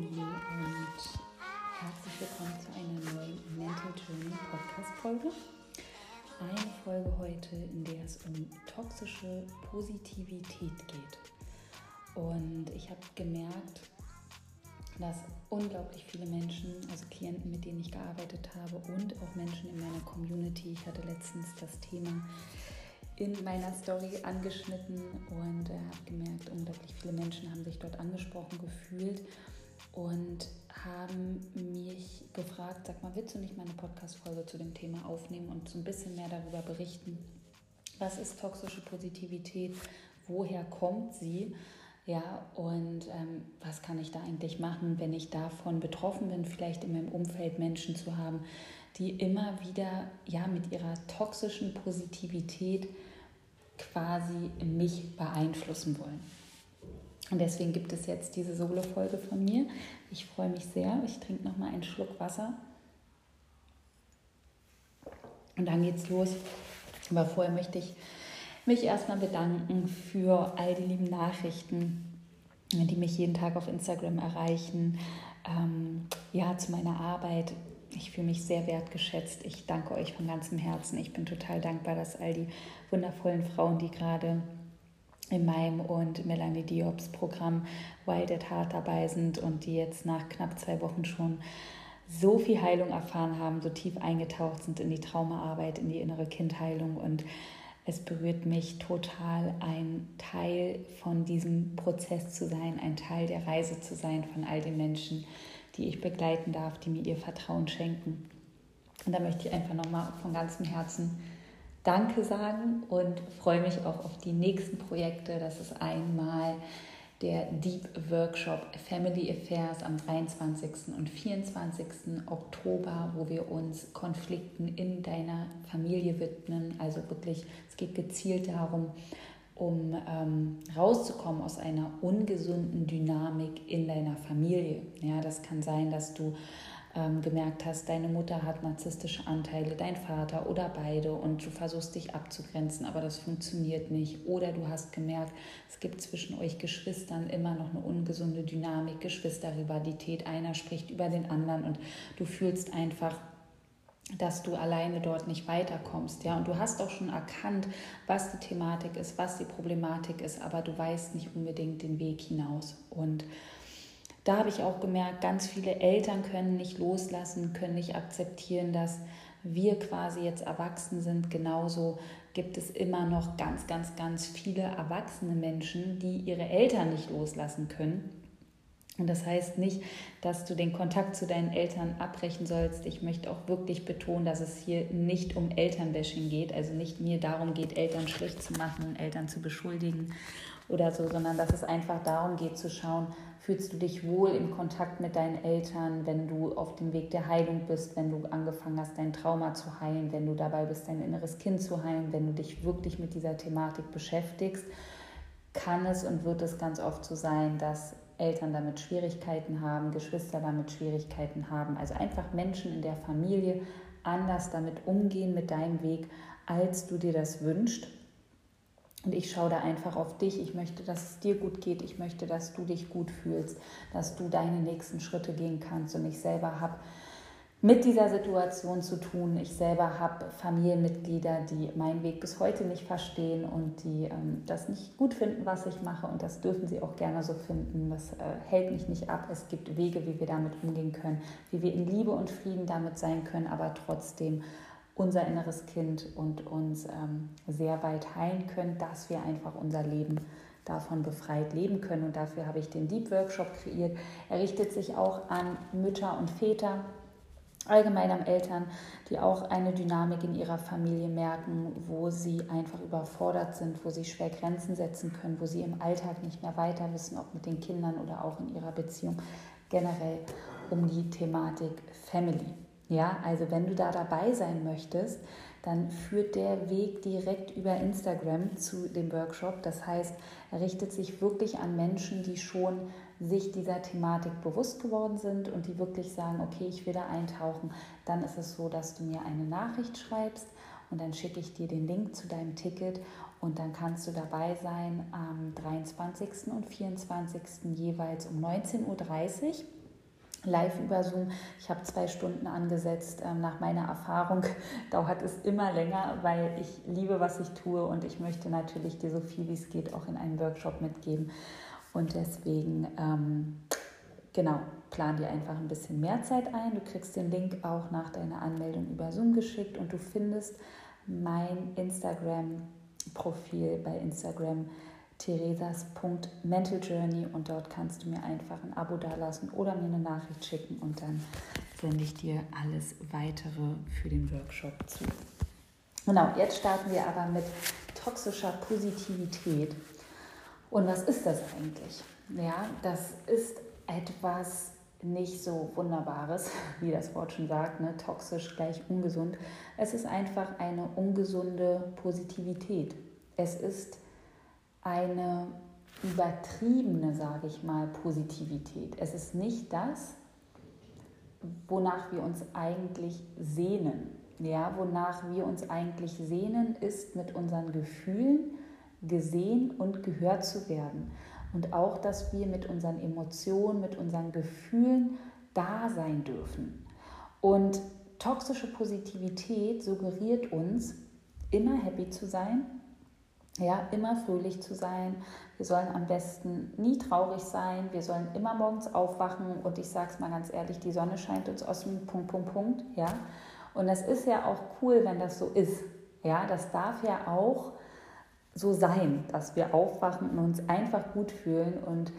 Liebe und herzlich willkommen zu einer neuen Mental Journey Podcast Folge. Eine Folge heute, in der es um toxische Positivität geht. Und ich habe gemerkt, dass unglaublich viele Menschen, also Klienten, mit denen ich gearbeitet habe und auch Menschen in meiner Community, ich hatte letztens das Thema in meiner Story angeschnitten und äh, habe gemerkt, unglaublich viele Menschen haben sich dort angesprochen gefühlt und haben mich gefragt, sag mal, willst du nicht mal eine Podcast-Folge zu dem Thema aufnehmen und so ein bisschen mehr darüber berichten? Was ist toxische Positivität? Woher kommt sie? Ja, und ähm, was kann ich da eigentlich machen, wenn ich davon betroffen bin, vielleicht in meinem Umfeld Menschen zu haben, die immer wieder ja mit ihrer toxischen Positivität quasi mich beeinflussen wollen. Und deswegen gibt es jetzt diese Solo-Folge von mir. Ich freue mich sehr. Ich trinke noch mal einen Schluck Wasser. Und dann geht's los. Aber vorher möchte ich mich erstmal bedanken für all die lieben Nachrichten, die mich jeden Tag auf Instagram erreichen. Ähm, ja, zu meiner Arbeit, ich fühle mich sehr wertgeschätzt. Ich danke euch von ganzem Herzen. Ich bin total dankbar, dass all die wundervollen Frauen, die gerade in meinem und Melanie Diops Programm Wild at Heart dabei sind und die jetzt nach knapp zwei Wochen schon so viel Heilung erfahren haben, so tief eingetaucht sind in die Traumaarbeit, in die innere Kindheilung und es berührt mich total, ein Teil von diesem Prozess zu sein, ein Teil der Reise zu sein von all den Menschen, die ich begleiten darf, die mir ihr Vertrauen schenken. Und da möchte ich einfach nochmal von ganzem Herzen Danke sagen und freue mich auch auf die nächsten Projekte. Das ist einmal der Deep Workshop Family Affairs am 23. und 24. Oktober, wo wir uns Konflikten in deiner Familie widmen. Also wirklich, es geht gezielt darum, um ähm, rauszukommen aus einer ungesunden Dynamik in deiner Familie. Ja, das kann sein, dass du ähm, gemerkt hast, deine Mutter hat narzisstische Anteile, dein Vater oder beide und du versuchst dich abzugrenzen, aber das funktioniert nicht. Oder du hast gemerkt, es gibt zwischen euch Geschwistern immer noch eine ungesunde Dynamik, Geschwisterrivalität, einer spricht über den anderen und du fühlst einfach, dass du alleine dort nicht weiterkommst, ja, und du hast auch schon erkannt, was die Thematik ist, was die Problematik ist, aber du weißt nicht unbedingt den Weg hinaus. Und da habe ich auch gemerkt, ganz viele Eltern können nicht loslassen, können nicht akzeptieren, dass wir quasi jetzt erwachsen sind. Genauso gibt es immer noch ganz, ganz, ganz viele erwachsene Menschen, die ihre Eltern nicht loslassen können. Und das heißt nicht, dass du den Kontakt zu deinen Eltern abbrechen sollst. Ich möchte auch wirklich betonen, dass es hier nicht um Elternbashing geht, also nicht mir darum geht, Eltern schlecht zu machen, Eltern zu beschuldigen oder so, sondern dass es einfach darum geht zu schauen, fühlst du dich wohl im Kontakt mit deinen Eltern, wenn du auf dem Weg der Heilung bist, wenn du angefangen hast, dein Trauma zu heilen, wenn du dabei bist, dein inneres Kind zu heilen, wenn du dich wirklich mit dieser Thematik beschäftigst, kann es und wird es ganz oft so sein, dass Eltern damit Schwierigkeiten haben, Geschwister damit Schwierigkeiten haben. Also einfach Menschen in der Familie anders damit umgehen mit deinem Weg, als du dir das wünschst. Und ich schaue da einfach auf dich. Ich möchte, dass es dir gut geht. Ich möchte, dass du dich gut fühlst, dass du deine nächsten Schritte gehen kannst. Und ich selber habe mit dieser Situation zu tun. Ich selber habe Familienmitglieder, die meinen Weg bis heute nicht verstehen und die ähm, das nicht gut finden, was ich mache. Und das dürfen sie auch gerne so finden. Das äh, hält mich nicht ab. Es gibt Wege, wie wir damit umgehen können, wie wir in Liebe und Frieden damit sein können, aber trotzdem unser inneres Kind und uns ähm, sehr weit heilen können, dass wir einfach unser Leben davon befreit leben können. Und dafür habe ich den Deep Workshop kreiert. Er richtet sich auch an Mütter und Väter, allgemein an Eltern, die auch eine Dynamik in ihrer Familie merken, wo sie einfach überfordert sind, wo sie schwer Grenzen setzen können, wo sie im Alltag nicht mehr weiter wissen, ob mit den Kindern oder auch in ihrer Beziehung generell um die Thematik Family. Ja, also wenn du da dabei sein möchtest, dann führt der Weg direkt über Instagram zu dem Workshop. Das heißt, er richtet sich wirklich an Menschen, die schon sich dieser Thematik bewusst geworden sind und die wirklich sagen, okay, ich will da eintauchen. Dann ist es so, dass du mir eine Nachricht schreibst und dann schicke ich dir den Link zu deinem Ticket und dann kannst du dabei sein am 23. und 24. jeweils um 19.30 Uhr. Live über Zoom. Ich habe zwei Stunden angesetzt. Ähm, nach meiner Erfahrung dauert es immer länger, weil ich liebe, was ich tue und ich möchte natürlich dir so viel wie es geht auch in einem Workshop mitgeben. Und deswegen, ähm, genau, plan dir einfach ein bisschen mehr Zeit ein. Du kriegst den Link auch nach deiner Anmeldung über Zoom geschickt und du findest mein Instagram-Profil bei Instagram theresas.mentaljourney und dort kannst du mir einfach ein Abo dalassen oder mir eine Nachricht schicken und dann sende ich dir alles weitere für den Workshop zu. Genau, jetzt starten wir aber mit toxischer Positivität. Und was ist das eigentlich? Ja, das ist etwas nicht so Wunderbares, wie das Wort schon sagt, ne? toxisch gleich ungesund. Es ist einfach eine ungesunde Positivität. Es ist eine übertriebene, sage ich mal, Positivität. Es ist nicht das, wonach wir uns eigentlich sehnen. Ja, wonach wir uns eigentlich sehnen, ist mit unseren Gefühlen gesehen und gehört zu werden. Und auch, dass wir mit unseren Emotionen, mit unseren Gefühlen da sein dürfen. Und toxische Positivität suggeriert uns, immer happy zu sein, ja, immer fröhlich zu sein. Wir sollen am besten nie traurig sein. Wir sollen immer morgens aufwachen und ich sage es mal ganz ehrlich, die Sonne scheint uns aus dem Punkt, Punkt, Punkt. Ja? Und das ist ja auch cool, wenn das so ist. Ja, das darf ja auch so sein, dass wir aufwachen und uns einfach gut fühlen. Und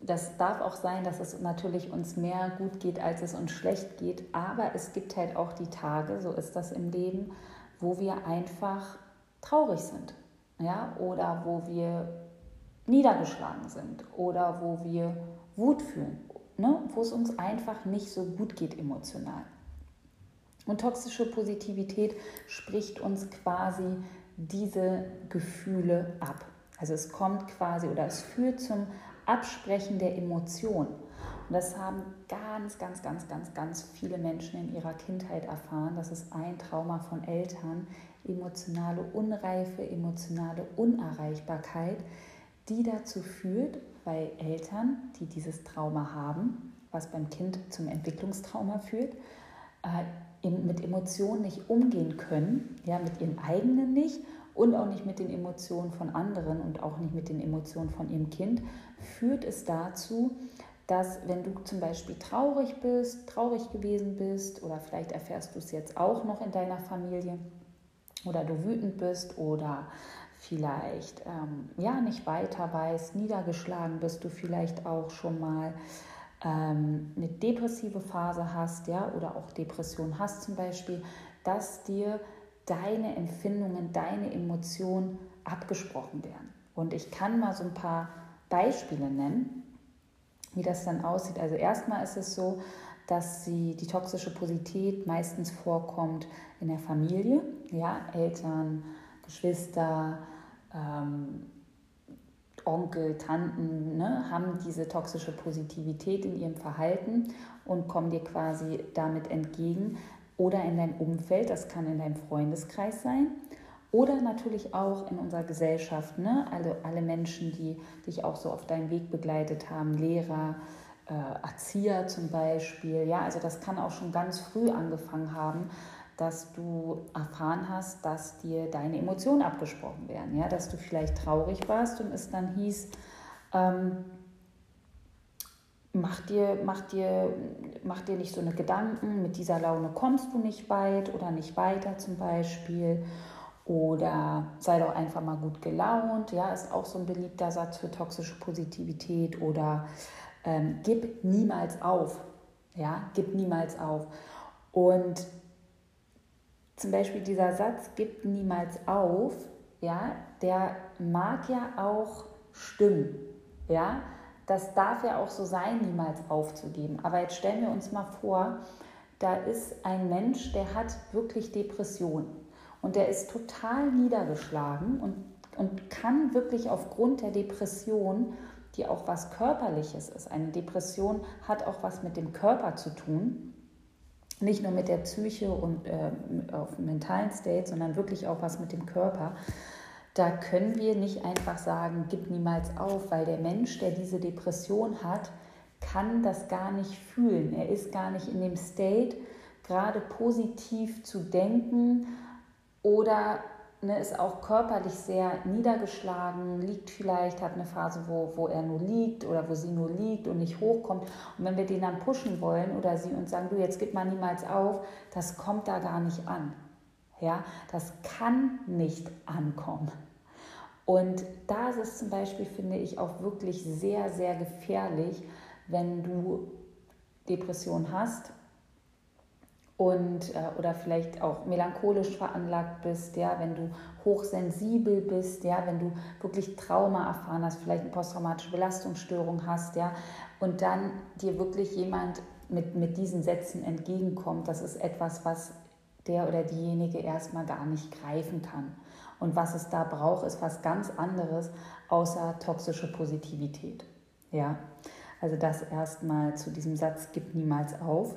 das darf auch sein, dass es natürlich uns mehr gut geht, als es uns schlecht geht. Aber es gibt halt auch die Tage, so ist das im Leben, wo wir einfach traurig sind ja, oder wo wir niedergeschlagen sind oder wo wir Wut fühlen, ne, wo es uns einfach nicht so gut geht emotional. Und toxische Positivität spricht uns quasi diese Gefühle ab. Also es kommt quasi oder es führt zum Absprechen der Emotionen. Und das haben ganz, ganz, ganz, ganz, ganz viele Menschen in ihrer Kindheit erfahren. Das ist ein Trauma von Eltern, emotionale Unreife, emotionale Unerreichbarkeit, die dazu führt, bei Eltern, die dieses Trauma haben, was beim Kind zum Entwicklungstrauma führt, äh, mit Emotionen nicht umgehen können, ja, mit ihren eigenen nicht und auch nicht mit den Emotionen von anderen und auch nicht mit den Emotionen von ihrem Kind, führt es dazu, dass wenn du zum Beispiel traurig bist, traurig gewesen bist oder vielleicht erfährst du es jetzt auch noch in deiner Familie, oder du wütend bist oder vielleicht ähm, ja nicht weiter weißt, niedergeschlagen bist, du vielleicht auch schon mal ähm, eine depressive Phase hast, ja, oder auch Depression hast zum Beispiel, dass dir deine Empfindungen, deine Emotionen abgesprochen werden. Und ich kann mal so ein paar Beispiele nennen, wie das dann aussieht. Also erstmal ist es so, dass sie die toxische Positivität meistens vorkommt in der Familie, ja, Eltern, Geschwister, ähm, Onkel, Tanten ne, haben diese toxische Positivität in ihrem Verhalten und kommen dir quasi damit entgegen. Oder in deinem Umfeld, das kann in deinem Freundeskreis sein. Oder natürlich auch in unserer Gesellschaft, ne? also alle Menschen, die dich auch so auf deinem Weg begleitet haben, Lehrer, äh, Erzieher zum Beispiel. Ja, also das kann auch schon ganz früh angefangen haben, dass du erfahren hast, dass dir deine Emotionen abgesprochen werden. Ja, dass du vielleicht traurig warst und es dann hieß, ähm, mach, dir, mach, dir, mach dir nicht so eine Gedanken, mit dieser Laune kommst du nicht weit oder nicht weiter zum Beispiel. Oder sei doch einfach mal gut gelaunt, ja, ist auch so ein beliebter Satz für toxische Positivität. Oder ähm, gib niemals auf. Ja, gib niemals auf. Und zum Beispiel dieser Satz, gib niemals auf, ja, der mag ja auch stimmen. Ja, das darf ja auch so sein, niemals aufzugeben. Aber jetzt stellen wir uns mal vor, da ist ein Mensch, der hat wirklich Depressionen und der ist total niedergeschlagen und, und kann wirklich aufgrund der Depression die auch was Körperliches ist. Eine Depression hat auch was mit dem Körper zu tun, nicht nur mit der Psyche und äh, auf mentalen State, sondern wirklich auch was mit dem Körper. Da können wir nicht einfach sagen, gib niemals auf, weil der Mensch, der diese Depression hat, kann das gar nicht fühlen. Er ist gar nicht in dem State, gerade positiv zu denken oder ne, ist auch körperlich sehr niedergeschlagen, liegt vielleicht, hat eine Phase, wo, wo er nur liegt oder wo sie nur liegt und nicht hochkommt. Und wenn wir den dann pushen wollen oder sie uns sagen, du, jetzt gib mal niemals auf, das kommt da gar nicht an. Ja, das kann nicht ankommen. Und da ist es zum Beispiel, finde ich, auch wirklich sehr, sehr gefährlich, wenn du Depression hast und äh, oder vielleicht auch melancholisch veranlagt bist, ja, wenn du hochsensibel bist, ja, wenn du wirklich Trauma erfahren hast, vielleicht eine posttraumatische Belastungsstörung hast, ja, und dann dir wirklich jemand mit, mit diesen Sätzen entgegenkommt, das ist etwas, was der oder diejenige erstmal gar nicht greifen kann. Und was es da braucht, ist was ganz anderes außer toxische Positivität. Ja, also das erstmal zu diesem Satz, gib niemals auf.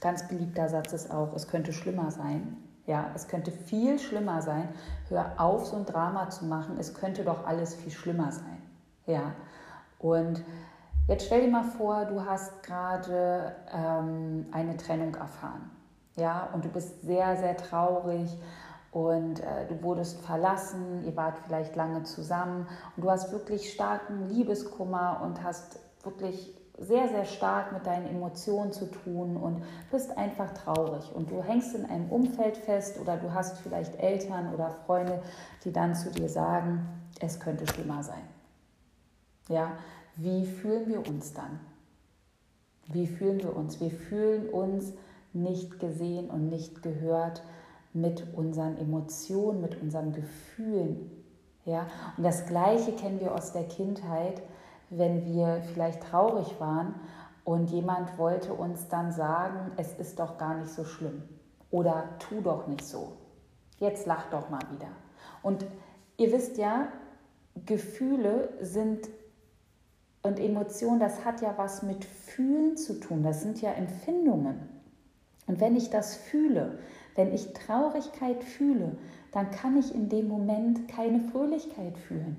Ganz beliebter Satz ist auch, es könnte schlimmer sein. Ja, es könnte viel schlimmer sein. Hör auf, so ein Drama zu machen. Es könnte doch alles viel schlimmer sein. Ja, und jetzt stell dir mal vor, du hast gerade ähm, eine Trennung erfahren. Ja, und du bist sehr, sehr traurig und äh, du wurdest verlassen, ihr wart vielleicht lange zusammen und du hast wirklich starken Liebeskummer und hast wirklich sehr, sehr stark mit deinen Emotionen zu tun und bist einfach traurig und du hängst in einem Umfeld fest oder du hast vielleicht Eltern oder Freunde, die dann zu dir sagen, es könnte schlimmer sein. Ja, wie fühlen wir uns dann? Wie fühlen wir uns? Wir fühlen uns nicht gesehen und nicht gehört mit unseren Emotionen, mit unseren Gefühlen. Ja? Und das Gleiche kennen wir aus der Kindheit, wenn wir vielleicht traurig waren und jemand wollte uns dann sagen, es ist doch gar nicht so schlimm oder tu doch nicht so. Jetzt lach doch mal wieder. Und ihr wisst ja, Gefühle sind und Emotionen, das hat ja was mit Fühlen zu tun. Das sind ja Empfindungen. Und wenn ich das fühle, wenn ich Traurigkeit fühle, dann kann ich in dem Moment keine Fröhlichkeit fühlen,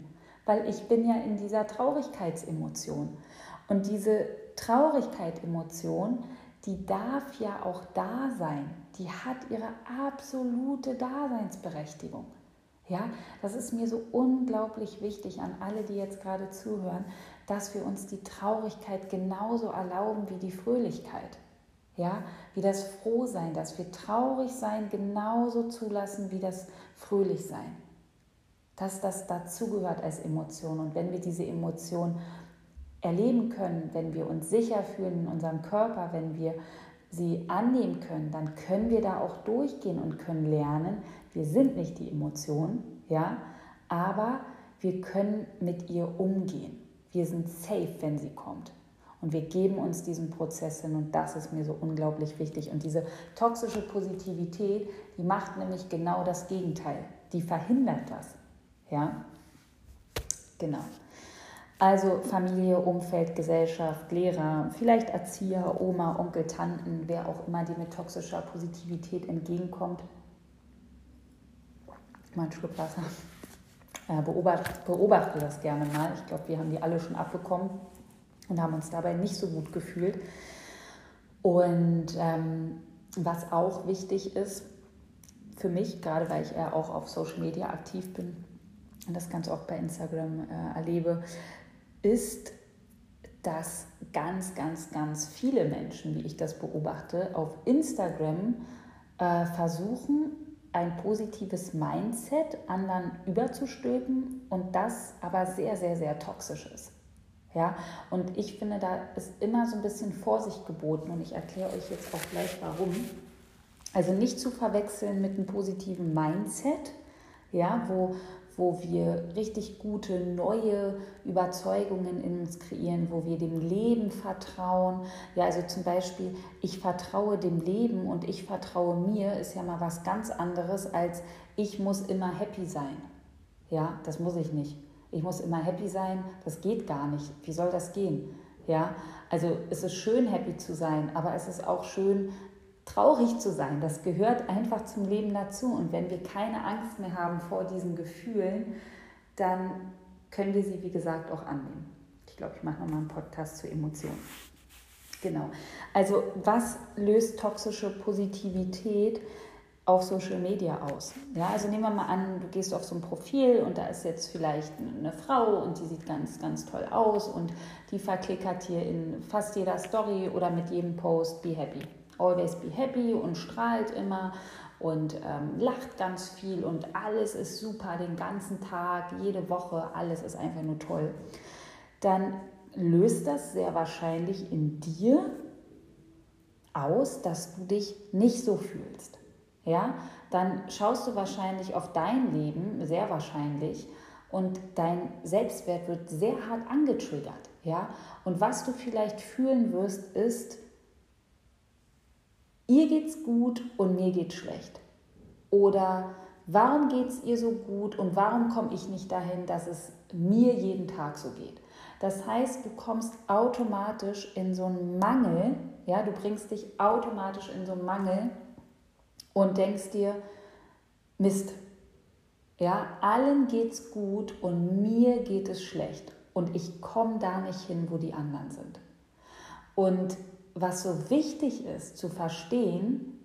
weil ich bin ja in dieser Traurigkeitsemotion. Und diese Traurigkeit-Emotion, die darf ja auch da sein. Die hat ihre absolute Daseinsberechtigung. Ja, das ist mir so unglaublich wichtig an alle, die jetzt gerade zuhören, dass wir uns die Traurigkeit genauso erlauben wie die Fröhlichkeit. Ja, wie das Frohsein, dass wir traurig sein genauso zulassen wie das Fröhlichsein. Dass das dazugehört als Emotion. Und wenn wir diese Emotion erleben können, wenn wir uns sicher fühlen in unserem Körper, wenn wir sie annehmen können, dann können wir da auch durchgehen und können lernen, wir sind nicht die Emotion, ja, aber wir können mit ihr umgehen. Wir sind safe, wenn sie kommt. Und wir geben uns diesen Prozess hin und das ist mir so unglaublich wichtig. Und diese toxische Positivität, die macht nämlich genau das Gegenteil. Die verhindert das. Ja, genau. Also Familie, Umfeld, Gesellschaft, Lehrer, vielleicht Erzieher, Oma, Onkel, Tanten, wer auch immer, die mit toxischer Positivität entgegenkommt. Mal einen Schluck Wasser. Beobachte, beobachte das gerne mal. Ich glaube, wir haben die alle schon abbekommen und haben uns dabei nicht so gut gefühlt. Und ähm, was auch wichtig ist für mich, gerade weil ich ja auch auf Social Media aktiv bin das ganz oft bei Instagram äh, erlebe, ist, dass ganz, ganz, ganz viele Menschen, wie ich das beobachte, auf Instagram äh, versuchen, ein positives Mindset anderen überzustülpen und das aber sehr, sehr, sehr toxisch ist. Ja, und ich finde, da ist immer so ein bisschen Vorsicht geboten und ich erkläre euch jetzt auch gleich warum. Also nicht zu verwechseln mit einem positiven Mindset, ja, wo, wo wir richtig gute neue Überzeugungen in uns kreieren, wo wir dem Leben vertrauen. Ja, also zum Beispiel, ich vertraue dem Leben und ich vertraue mir, ist ja mal was ganz anderes als ich muss immer happy sein. Ja, das muss ich nicht ich muss immer happy sein, das geht gar nicht. Wie soll das gehen? Ja, also es ist schön, happy zu sein, aber es ist auch schön, traurig zu sein. Das gehört einfach zum Leben dazu. Und wenn wir keine Angst mehr haben vor diesen Gefühlen, dann können wir sie, wie gesagt, auch annehmen. Ich glaube, ich mache nochmal einen Podcast zu Emotionen. Genau. Also was löst toxische Positivität auf Social Media aus? Ja, also nehmen wir mal an, du gehst auf so ein Profil und da ist jetzt vielleicht eine Frau und die sieht ganz, ganz toll aus und die verklickert hier in fast jeder Story oder mit jedem Post Be Happy. Always be happy und strahlt immer und ähm, lacht ganz viel und alles ist super den ganzen Tag, jede Woche, alles ist einfach nur toll. Dann löst das sehr wahrscheinlich in dir aus, dass du dich nicht so fühlst. Ja, dann schaust du wahrscheinlich auf dein Leben, sehr wahrscheinlich, und dein Selbstwert wird sehr hart angetriggert. Ja, und was du vielleicht fühlen wirst, ist, ihr geht's gut und mir geht's schlecht. Oder warum geht's ihr so gut und warum komme ich nicht dahin, dass es mir jeden Tag so geht. Das heißt, du kommst automatisch in so einen Mangel, ja, du bringst dich automatisch in so einen Mangel und denkst dir, Mist, ja, allen geht's gut und mir geht es schlecht und ich komme da nicht hin, wo die anderen sind. Und was so wichtig ist zu verstehen,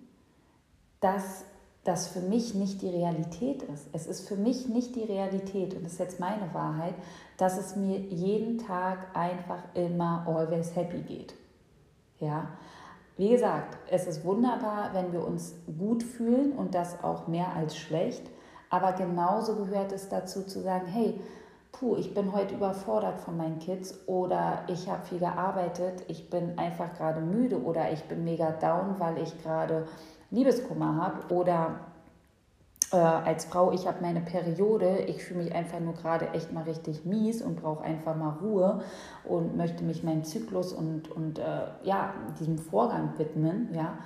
dass das für mich nicht die Realität ist. Es ist für mich nicht die Realität, und das ist jetzt meine Wahrheit, dass es mir jeden Tag einfach immer always happy geht. Ja, wie gesagt, es ist wunderbar, wenn wir uns gut fühlen und das auch mehr als schlecht, aber genauso gehört es dazu zu sagen, hey, puh, ich bin heute überfordert von meinen Kids oder ich habe viel gearbeitet, ich bin einfach gerade müde oder ich bin mega down, weil ich gerade Liebeskummer habe oder äh, als Frau, ich habe meine Periode, ich fühle mich einfach nur gerade echt mal richtig mies und brauche einfach mal Ruhe und möchte mich meinem Zyklus und, und äh, ja, diesem Vorgang widmen, ja,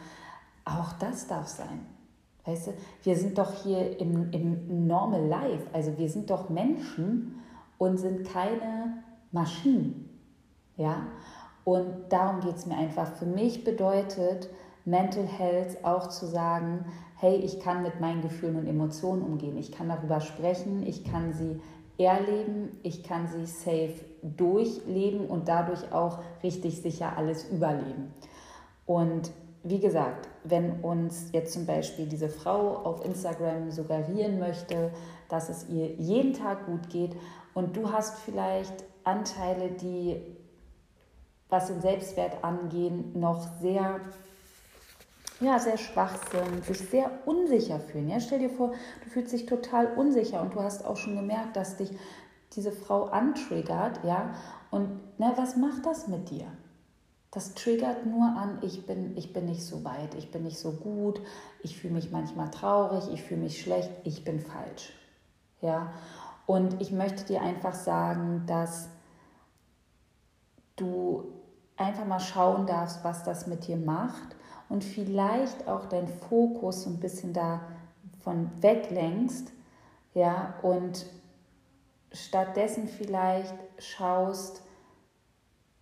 auch das darf sein. Weißt du, wir sind doch hier im, im Normal Life, also wir sind doch Menschen und sind keine Maschinen, ja, und darum geht es mir einfach. Für mich bedeutet, Mental Health auch zu sagen, hey, ich kann mit meinen Gefühlen und Emotionen umgehen, ich kann darüber sprechen, ich kann sie erleben, ich kann sie safe durchleben und dadurch auch richtig sicher alles überleben. Und wie gesagt, wenn uns jetzt zum Beispiel diese Frau auf Instagram suggerieren möchte, dass es ihr jeden Tag gut geht und du hast vielleicht Anteile, die, was den Selbstwert angehen, noch sehr ja, sehr schwach sind, sich sehr unsicher fühlen. Ja? Stell dir vor, du fühlst dich total unsicher und du hast auch schon gemerkt, dass dich diese Frau antriggert, ja, und na, was macht das mit dir? Das triggert nur an, ich bin, ich bin nicht so weit, ich bin nicht so gut, ich fühle mich manchmal traurig, ich fühle mich schlecht, ich bin falsch. Ja? Und ich möchte dir einfach sagen, dass du einfach mal schauen darfst, was das mit dir macht und vielleicht auch deinen Fokus so ein bisschen davon weglenkst, ja, und stattdessen vielleicht schaust,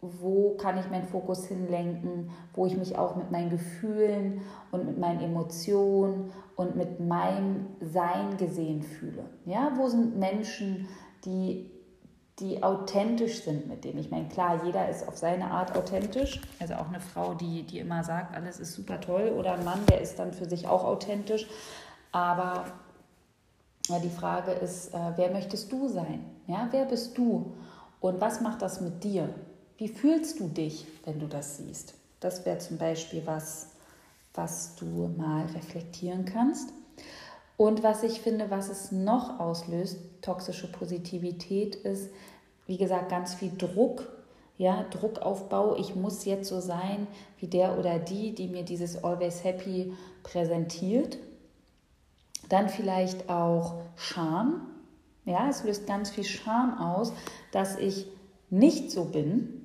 wo kann ich meinen Fokus hinlenken, wo ich mich auch mit meinen Gefühlen und mit meinen Emotionen und mit meinem Sein gesehen fühle. Ja, wo sind Menschen, die die authentisch sind mit denen. Ich meine, klar, jeder ist auf seine Art authentisch. Also auch eine Frau, die, die immer sagt, alles ist super toll. Oder ein Mann, der ist dann für sich auch authentisch. Aber ja, die Frage ist, äh, wer möchtest du sein? Ja, wer bist du? Und was macht das mit dir? Wie fühlst du dich, wenn du das siehst? Das wäre zum Beispiel was, was du mal reflektieren kannst. Und was ich finde, was es noch auslöst, toxische Positivität, ist, wie gesagt, ganz viel Druck, ja, Druckaufbau. Ich muss jetzt so sein wie der oder die, die mir dieses Always Happy präsentiert. Dann vielleicht auch Scham. Ja, es löst ganz viel Scham aus, dass ich nicht so bin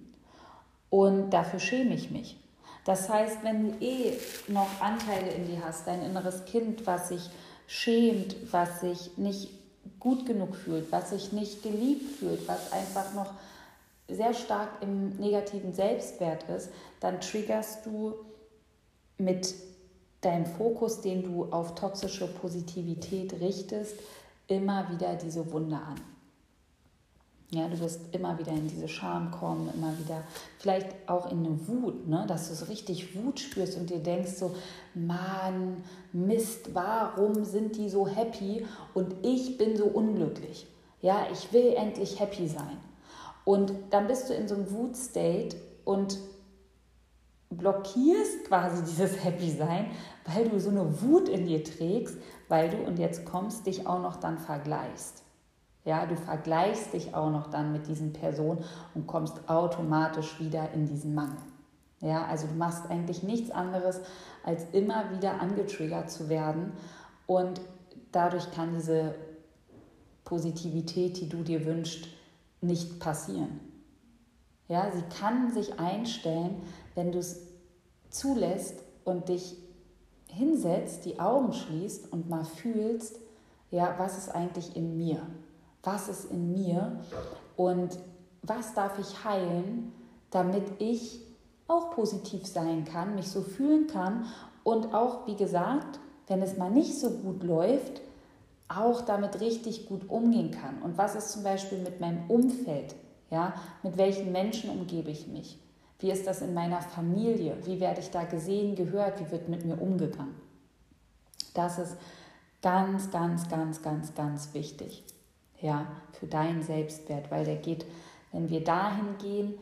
und dafür schäme ich mich. Das heißt, wenn du eh noch Anteile in dir hast, dein inneres Kind, was sich schämt, was sich nicht gut genug fühlt, was sich nicht geliebt fühlt, was einfach noch sehr stark im negativen Selbstwert ist, dann triggerst du mit deinem Fokus, den du auf toxische Positivität richtest, immer wieder diese Wunde an. Ja, du wirst immer wieder in diese Scham kommen, immer wieder, vielleicht auch in eine Wut, ne? dass du so richtig Wut spürst und dir denkst so, Mann, Mist, warum sind die so happy und ich bin so unglücklich? Ja, ich will endlich happy sein. Und dann bist du in so einem Wut-State und blockierst quasi dieses Happy Sein, weil du so eine Wut in dir trägst, weil du, und jetzt kommst, dich auch noch dann vergleichst. Ja, du vergleichst dich auch noch dann mit diesen Personen und kommst automatisch wieder in diesen Mangel. Ja, also du machst eigentlich nichts anderes, als immer wieder angetriggert zu werden und dadurch kann diese Positivität, die du dir wünschst, nicht passieren. Ja, sie kann sich einstellen, wenn du es zulässt und dich hinsetzt, die Augen schließt und mal fühlst, ja, was ist eigentlich in mir? Was ist in mir? Und was darf ich heilen, damit ich auch positiv sein kann, mich so fühlen kann und auch, wie gesagt, wenn es mal nicht so gut läuft, auch damit richtig gut umgehen kann. Und was ist zum Beispiel mit meinem Umfeld? Ja, mit welchen Menschen umgebe ich mich? Wie ist das in meiner Familie? Wie werde ich da gesehen, gehört? Wie wird mit mir umgegangen? Das ist ganz, ganz, ganz, ganz, ganz wichtig. Ja, für deinen Selbstwert, weil der geht, wenn wir dahin gehen,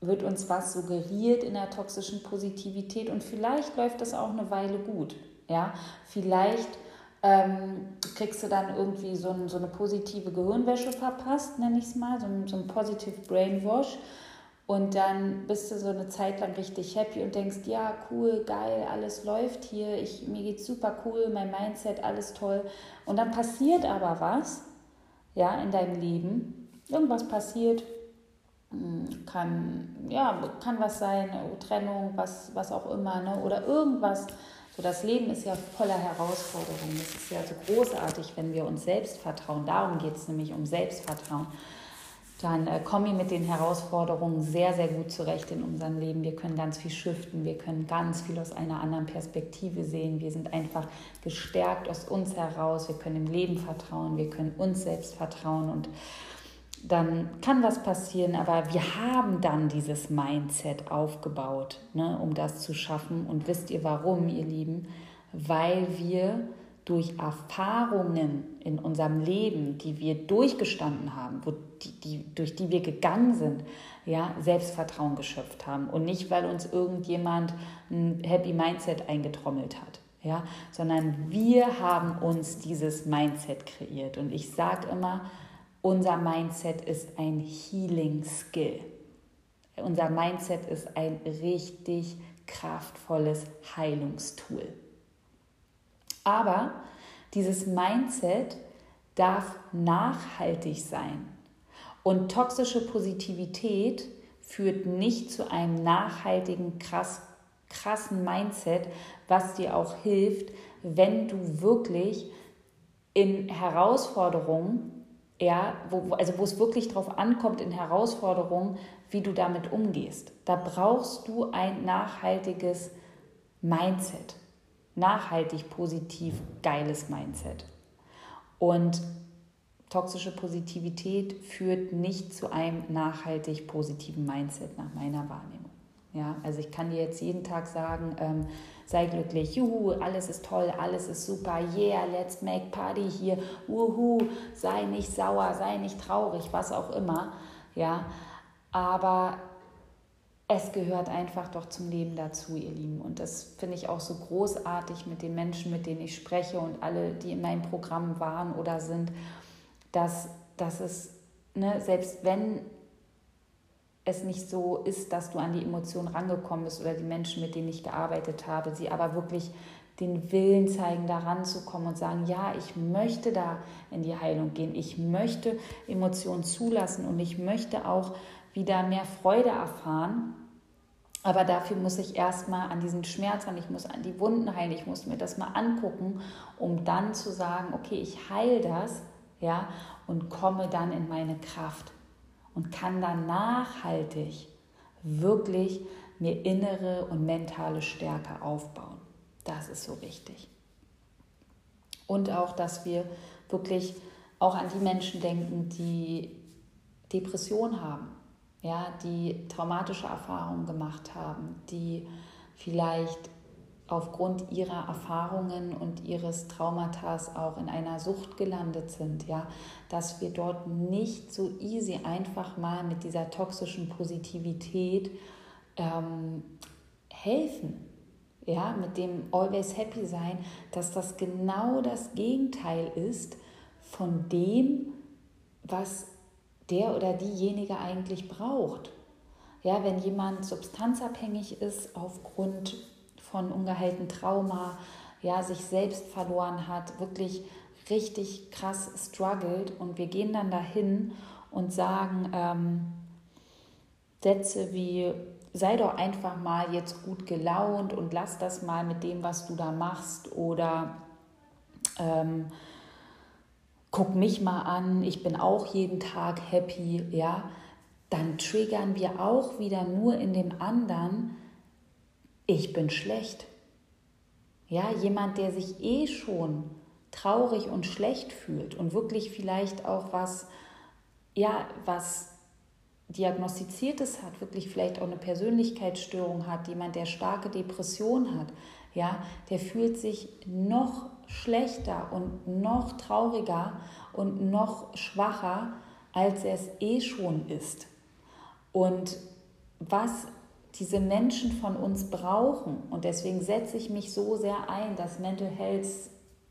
wird uns was suggeriert in der toxischen Positivität und vielleicht läuft das auch eine Weile gut. Ja, vielleicht ähm, kriegst du dann irgendwie so, ein, so, eine positive Gehirnwäsche verpasst, nenne ich es mal, so ein, so ein Positive Brainwash. Und dann bist du so eine Zeit lang richtig happy und denkst, ja, cool, geil, alles läuft hier, ich, mir geht's super cool, mein Mindset, alles toll. Und dann passiert aber was, ja, in deinem Leben. Irgendwas passiert, hm, kann, ja, kann was sein, Trennung, was, was auch immer, ne? oder irgendwas. So, das Leben ist ja voller Herausforderungen. Es ist ja so großartig, wenn wir uns selbst vertrauen. Darum geht es nämlich um Selbstvertrauen. Dann äh, kommen wir mit den Herausforderungen sehr, sehr gut zurecht in unserem Leben. Wir können ganz viel shiften, wir können ganz viel aus einer anderen Perspektive sehen. Wir sind einfach gestärkt aus uns heraus. Wir können im Leben vertrauen, wir können uns selbst vertrauen und dann kann was passieren, aber wir haben dann dieses Mindset aufgebaut, ne, um das zu schaffen. Und wisst ihr warum, ihr Lieben? Weil wir durch Erfahrungen in unserem Leben, die wir durchgestanden haben, wo die, die, durch die wir gegangen sind, ja, Selbstvertrauen geschöpft haben und nicht, weil uns irgendjemand ein Happy Mindset eingetrommelt hat. Ja, sondern wir haben uns dieses Mindset kreiert. Und ich sage immer, unser Mindset ist ein Healing Skill. Unser Mindset ist ein richtig kraftvolles Heilungstool. Aber dieses Mindset darf nachhaltig sein. Und toxische Positivität führt nicht zu einem nachhaltigen, krass, krassen Mindset, was dir auch hilft, wenn du wirklich in Herausforderungen ja, wo, also wo es wirklich darauf ankommt in Herausforderungen, wie du damit umgehst. Da brauchst du ein nachhaltiges Mindset. Nachhaltig, positiv, geiles Mindset. Und toxische Positivität führt nicht zu einem nachhaltig positiven Mindset nach meiner Wahrnehmung. Ja, also ich kann dir jetzt jeden Tag sagen, ähm, sei glücklich, juhu, alles ist toll, alles ist super, yeah, let's make party hier, wuhu, sei nicht sauer, sei nicht traurig, was auch immer, ja, aber es gehört einfach doch zum Leben dazu, ihr Lieben. Und das finde ich auch so großartig mit den Menschen, mit denen ich spreche und alle, die in meinem Programm waren oder sind, dass, dass es, ne, selbst wenn es nicht so ist, dass du an die Emotionen rangekommen bist oder die Menschen, mit denen ich gearbeitet habe, sie aber wirklich den Willen zeigen, da ranzukommen und sagen, ja, ich möchte da in die Heilung gehen, ich möchte Emotionen zulassen und ich möchte auch wieder mehr Freude erfahren. Aber dafür muss ich erstmal an diesen Schmerz an, ich muss an die Wunden heilen, ich muss mir das mal angucken, um dann zu sagen, okay, ich heile das, ja, und komme dann in meine Kraft und kann dann nachhaltig wirklich mir innere und mentale Stärke aufbauen. Das ist so wichtig. Und auch, dass wir wirklich auch an die Menschen denken, die, Depression haben, ja, die traumatische Erfahrungen gemacht haben, die vielleicht aufgrund ihrer Erfahrungen und ihres Traumatas auch in einer Sucht gelandet sind, ja, dass wir dort nicht so easy einfach mal mit dieser toxischen Positivität ähm, helfen, ja, mit dem Always Happy sein, dass das genau das Gegenteil ist von dem, was der oder diejenige eigentlich braucht. Ja, wenn jemand substanzabhängig ist aufgrund von ungeheilten Trauma, ja, sich selbst verloren hat, wirklich richtig krass struggelt und wir gehen dann dahin und sagen ähm, Sätze wie sei doch einfach mal jetzt gut gelaunt und lass das mal mit dem, was du da machst. Oder ähm, guck mich mal an, ich bin auch jeden Tag happy, ja, dann triggern wir auch wieder nur in dem anderen ich bin schlecht. Ja, jemand, der sich eh schon traurig und schlecht fühlt und wirklich vielleicht auch was, ja, was diagnostiziertes hat, wirklich vielleicht auch eine Persönlichkeitsstörung hat, jemand, der starke Depression hat, ja, der fühlt sich noch schlechter und noch trauriger und noch schwacher, als er es eh schon ist. Und was diese Menschen von uns brauchen. Und deswegen setze ich mich so sehr ein, das Mental Health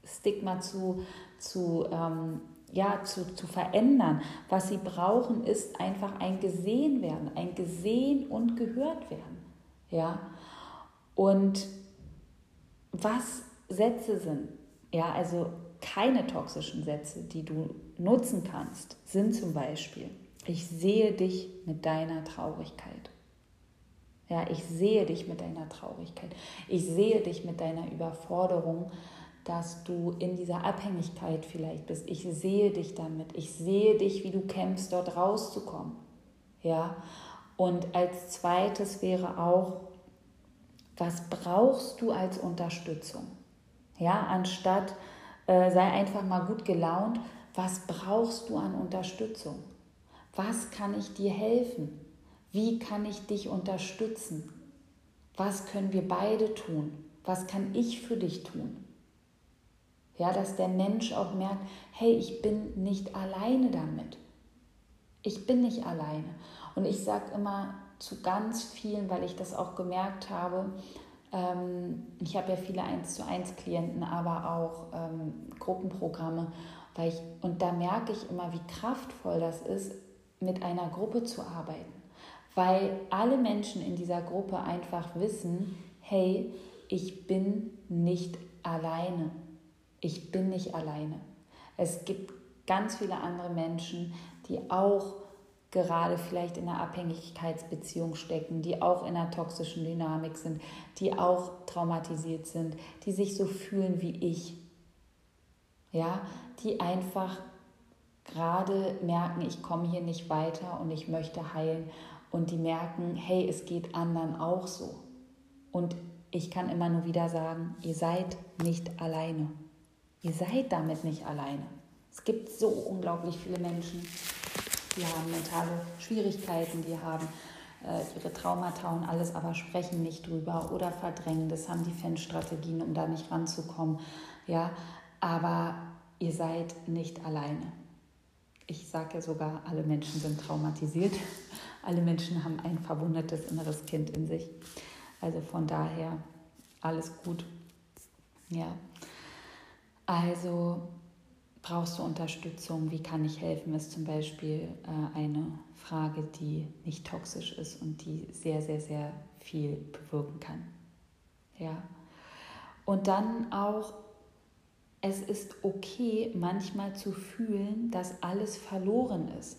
Stigma zu, zu, ähm, ja, zu, zu verändern. Was sie brauchen, ist einfach ein gesehen werden, ein gesehen und gehört werden. Ja? Und was Sätze sind, ja, also keine toxischen Sätze, die du nutzen kannst, sind zum Beispiel, ich sehe dich mit deiner Traurigkeit. Ja, ich sehe dich mit deiner Traurigkeit. Ich sehe dich mit deiner Überforderung, dass du in dieser Abhängigkeit vielleicht bist. Ich sehe dich damit. Ich sehe dich, wie du kämpfst, dort rauszukommen. Ja, und als zweites wäre auch, was brauchst du als Unterstützung? Ja, anstatt äh, sei einfach mal gut gelaunt, was brauchst du an Unterstützung? Was kann ich dir helfen? Wie kann ich dich unterstützen? Was können wir beide tun? Was kann ich für dich tun? Ja, dass der Mensch auch merkt, hey, ich bin nicht alleine damit. Ich bin nicht alleine. Und ich sage immer zu ganz vielen, weil ich das auch gemerkt habe, ähm, ich habe ja viele 1 zu 1 Klienten, aber auch ähm, Gruppenprogramme. Weil ich, und da merke ich immer, wie kraftvoll das ist, mit einer Gruppe zu arbeiten weil alle Menschen in dieser Gruppe einfach wissen, hey, ich bin nicht alleine. Ich bin nicht alleine. Es gibt ganz viele andere Menschen, die auch gerade vielleicht in einer Abhängigkeitsbeziehung stecken, die auch in einer toxischen Dynamik sind, die auch traumatisiert sind, die sich so fühlen wie ich. Ja, die einfach gerade merken, ich komme hier nicht weiter und ich möchte heilen und die merken, hey, es geht anderen auch so. Und ich kann immer nur wieder sagen, ihr seid nicht alleine. Ihr seid damit nicht alleine. Es gibt so unglaublich viele Menschen, die haben mentale Schwierigkeiten, die haben äh, ihre Traumata und alles, aber sprechen nicht drüber oder verdrängen. Das haben die Fanstrategien, um da nicht ranzukommen. Ja, aber ihr seid nicht alleine. Ich sage ja sogar, alle Menschen sind traumatisiert. Alle Menschen haben ein verwundetes inneres Kind in sich. Also von daher alles gut. Ja. Also brauchst du Unterstützung? Wie kann ich helfen? Ist zum Beispiel äh, eine Frage, die nicht toxisch ist und die sehr, sehr, sehr viel bewirken kann. Ja. Und dann auch, es ist okay, manchmal zu fühlen, dass alles verloren ist.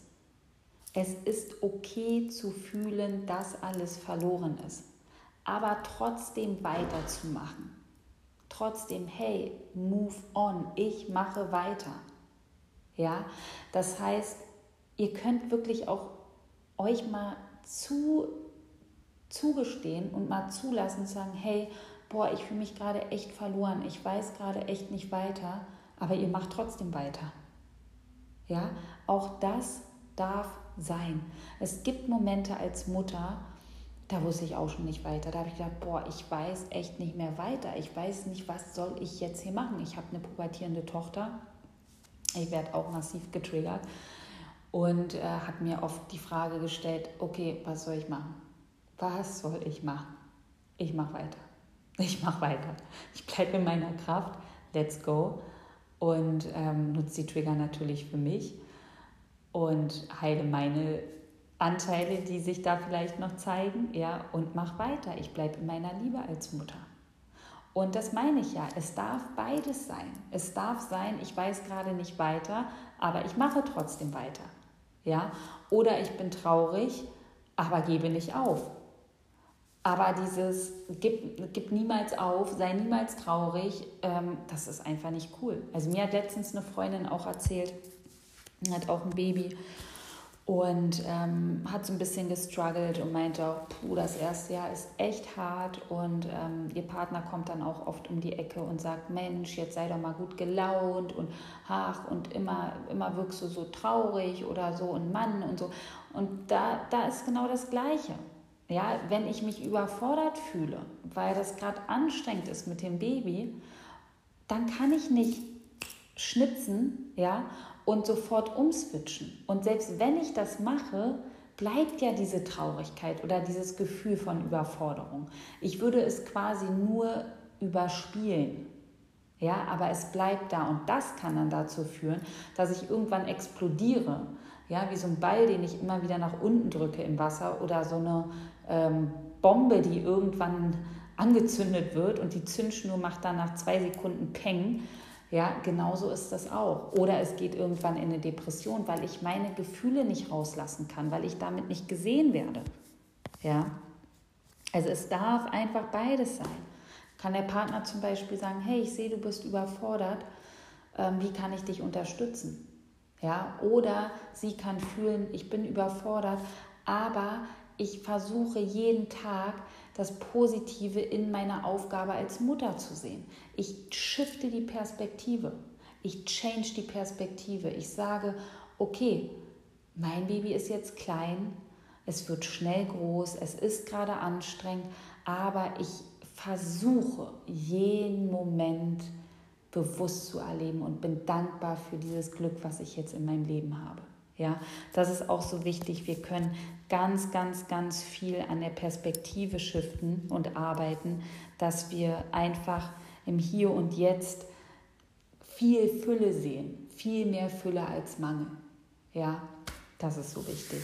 Es ist okay zu fühlen, dass alles verloren ist, aber trotzdem weiterzumachen. Trotzdem, hey, move on, ich mache weiter. Ja, das heißt, ihr könnt wirklich auch euch mal zu, zugestehen und mal zulassen, zu sagen, hey, boah, ich fühle mich gerade echt verloren, ich weiß gerade echt nicht weiter, aber ihr macht trotzdem weiter. Ja, auch das darf sein. Es gibt Momente als Mutter, da wusste ich auch schon nicht weiter. Da habe ich gedacht, boah, ich weiß echt nicht mehr weiter. Ich weiß nicht, was soll ich jetzt hier machen. Ich habe eine pubertierende Tochter. Ich werde auch massiv getriggert und äh, hat mir oft die Frage gestellt, okay, was soll ich machen? Was soll ich machen? Ich mache weiter. Ich mache weiter. Ich bleibe in meiner Kraft. Let's go. Und ähm, nutze die Trigger natürlich für mich und heile meine Anteile, die sich da vielleicht noch zeigen, ja, und mach weiter. Ich bleibe in meiner Liebe als Mutter. Und das meine ich ja, es darf beides sein. Es darf sein, ich weiß gerade nicht weiter, aber ich mache trotzdem weiter. Ja? Oder ich bin traurig, aber gebe nicht auf. Aber dieses gib, gib niemals auf, sei niemals traurig, ähm, das ist einfach nicht cool. Also mir hat letztens eine Freundin auch erzählt, hat auch ein Baby und ähm, hat so ein bisschen gestruggelt und meinte auch, puh, das erste Jahr ist echt hart und ähm, ihr Partner kommt dann auch oft um die Ecke und sagt, Mensch, jetzt sei doch mal gut gelaunt und ach und immer, immer wirkst du so traurig oder so und Mann und so. Und da, da ist genau das Gleiche. Ja, wenn ich mich überfordert fühle, weil das gerade anstrengend ist mit dem Baby, dann kann ich nicht schnipsen, ja, und sofort umswitchen. Und selbst wenn ich das mache, bleibt ja diese Traurigkeit oder dieses Gefühl von Überforderung. Ich würde es quasi nur überspielen. Ja, aber es bleibt da und das kann dann dazu führen, dass ich irgendwann explodiere. Ja, wie so ein Ball, den ich immer wieder nach unten drücke im Wasser oder so eine ähm, Bombe, die irgendwann angezündet wird und die Zündschnur macht dann nach zwei Sekunden Peng ja, genauso ist das auch. Oder es geht irgendwann in eine Depression, weil ich meine Gefühle nicht rauslassen kann, weil ich damit nicht gesehen werde. Ja, also es darf einfach beides sein. Kann der Partner zum Beispiel sagen, hey, ich sehe, du bist überfordert, ähm, wie kann ich dich unterstützen? Ja, oder sie kann fühlen, ich bin überfordert, aber ich versuche jeden Tag das Positive in meiner Aufgabe als Mutter zu sehen. Ich shifte die Perspektive. Ich change die Perspektive. Ich sage, okay, mein Baby ist jetzt klein, es wird schnell groß, es ist gerade anstrengend, aber ich versuche jeden Moment bewusst zu erleben und bin dankbar für dieses Glück, was ich jetzt in meinem Leben habe. Ja, das ist auch so wichtig. Wir können ganz, ganz, ganz viel an der Perspektive shiften und arbeiten, dass wir einfach im Hier und Jetzt viel Fülle sehen, viel mehr Fülle als Mangel. Ja, das ist so wichtig.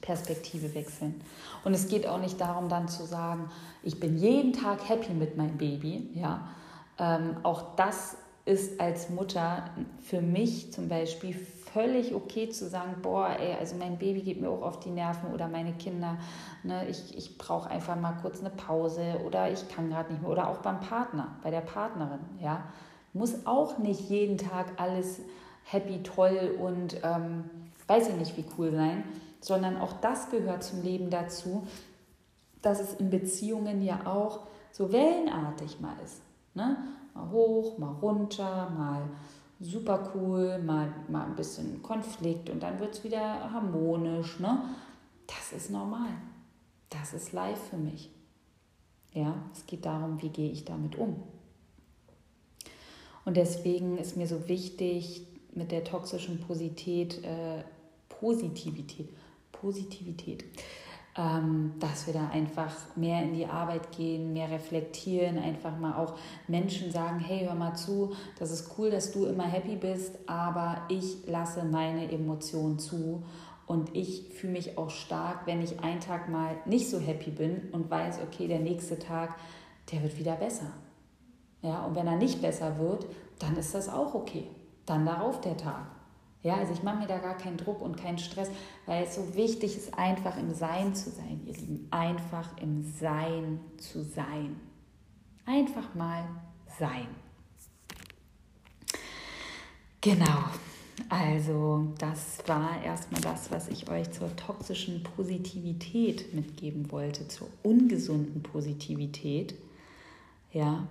Perspektive wechseln. Und es geht auch nicht darum, dann zu sagen, ich bin jeden Tag happy mit meinem Baby. Ja, ähm, auch das ist als Mutter für mich zum Beispiel völlig okay zu sagen, boah, ey, also mein Baby geht mir auch auf die Nerven oder meine Kinder, ne, ich, ich brauche einfach mal kurz eine Pause oder ich kann gerade nicht mehr oder auch beim Partner, bei der Partnerin, ja, muss auch nicht jeden Tag alles happy, toll und ähm, weiß ich nicht wie cool sein, sondern auch das gehört zum Leben dazu, dass es in Beziehungen ja auch so wellenartig mal ist, ne, mal hoch, mal runter, mal super cool, mal, mal ein bisschen Konflikt und dann wird es wieder harmonisch. Ne? Das ist normal. Das ist live für mich. Ja, es geht darum, wie gehe ich damit um. Und deswegen ist mir so wichtig, mit der toxischen Positivität, äh, Positivität, Positivität, dass wir da einfach mehr in die Arbeit gehen, mehr reflektieren, einfach mal auch Menschen sagen, hey, hör mal zu, das ist cool, dass du immer happy bist, aber ich lasse meine Emotionen zu und ich fühle mich auch stark, wenn ich einen Tag mal nicht so happy bin und weiß, okay, der nächste Tag, der wird wieder besser. Ja, und wenn er nicht besser wird, dann ist das auch okay. Dann darauf der Tag. Ja, also ich mache mir da gar keinen Druck und keinen Stress, weil es so wichtig ist, einfach im Sein zu sein, ihr Lieben. Einfach im Sein zu sein. Einfach mal sein. Genau. Also das war erstmal das, was ich euch zur toxischen Positivität mitgeben wollte, zur ungesunden Positivität. Ja.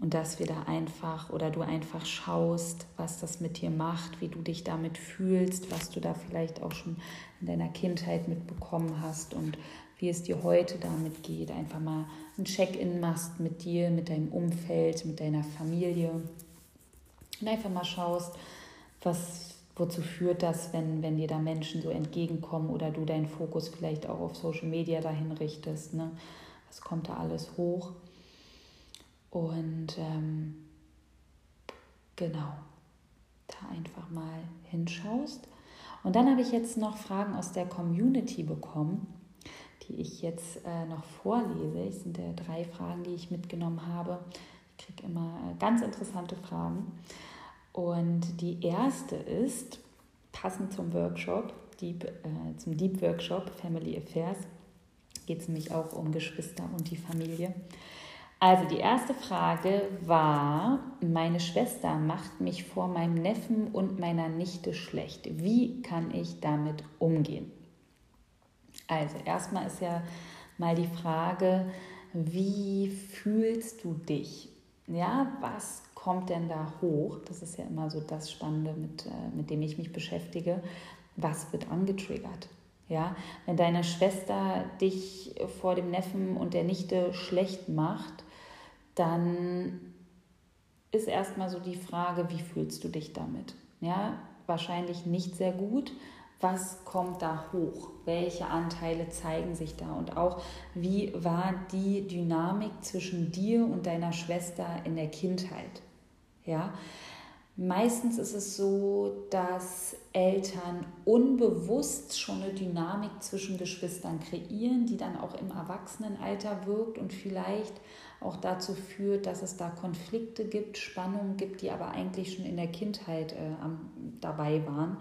Und dass wir da einfach oder du einfach schaust, was das mit dir macht, wie du dich damit fühlst, was du da vielleicht auch schon in deiner Kindheit mitbekommen hast und wie es dir heute damit geht. Einfach mal ein Check-in machst mit dir, mit deinem Umfeld, mit deiner Familie. Und einfach mal schaust, was, wozu führt das, wenn, wenn dir da Menschen so entgegenkommen oder du deinen Fokus vielleicht auch auf Social Media dahin richtest. Ne? Was kommt da alles hoch? Und ähm, genau, da einfach mal hinschaust. Und dann habe ich jetzt noch Fragen aus der Community bekommen, die ich jetzt äh, noch vorlese. Es sind ja drei Fragen, die ich mitgenommen habe. Ich kriege immer äh, ganz interessante Fragen. Und die erste ist, passend zum Workshop, Deep, äh, zum Deep Workshop Family Affairs, geht es nämlich auch um Geschwister und die Familie. Also die erste Frage war, meine Schwester macht mich vor meinem Neffen und meiner Nichte schlecht. Wie kann ich damit umgehen? Also erstmal ist ja mal die Frage, wie fühlst du dich? Ja, was kommt denn da hoch? Das ist ja immer so das Spannende, mit, äh, mit dem ich mich beschäftige. Was wird angetriggert? Ja, wenn deine Schwester dich vor dem Neffen und der Nichte schlecht macht, dann ist erstmal so die Frage, wie fühlst du dich damit? Ja, wahrscheinlich nicht sehr gut. Was kommt da hoch? Welche Anteile zeigen sich da? Und auch, wie war die Dynamik zwischen dir und deiner Schwester in der Kindheit? Ja, meistens ist es so, dass Eltern unbewusst schon eine Dynamik zwischen Geschwistern kreieren, die dann auch im Erwachsenenalter wirkt und vielleicht auch dazu führt, dass es da Konflikte gibt, Spannungen gibt, die aber eigentlich schon in der Kindheit äh, am, dabei waren.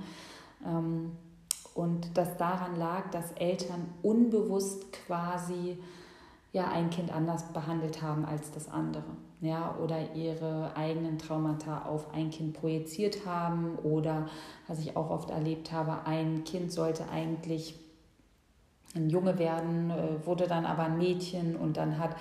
Ähm, und das daran lag, dass Eltern unbewusst quasi ja, ein Kind anders behandelt haben als das andere. Ja, oder ihre eigenen Traumata auf ein Kind projiziert haben oder was ich auch oft erlebt habe, ein Kind sollte eigentlich ein Junge werden, äh, wurde dann aber ein Mädchen und dann hat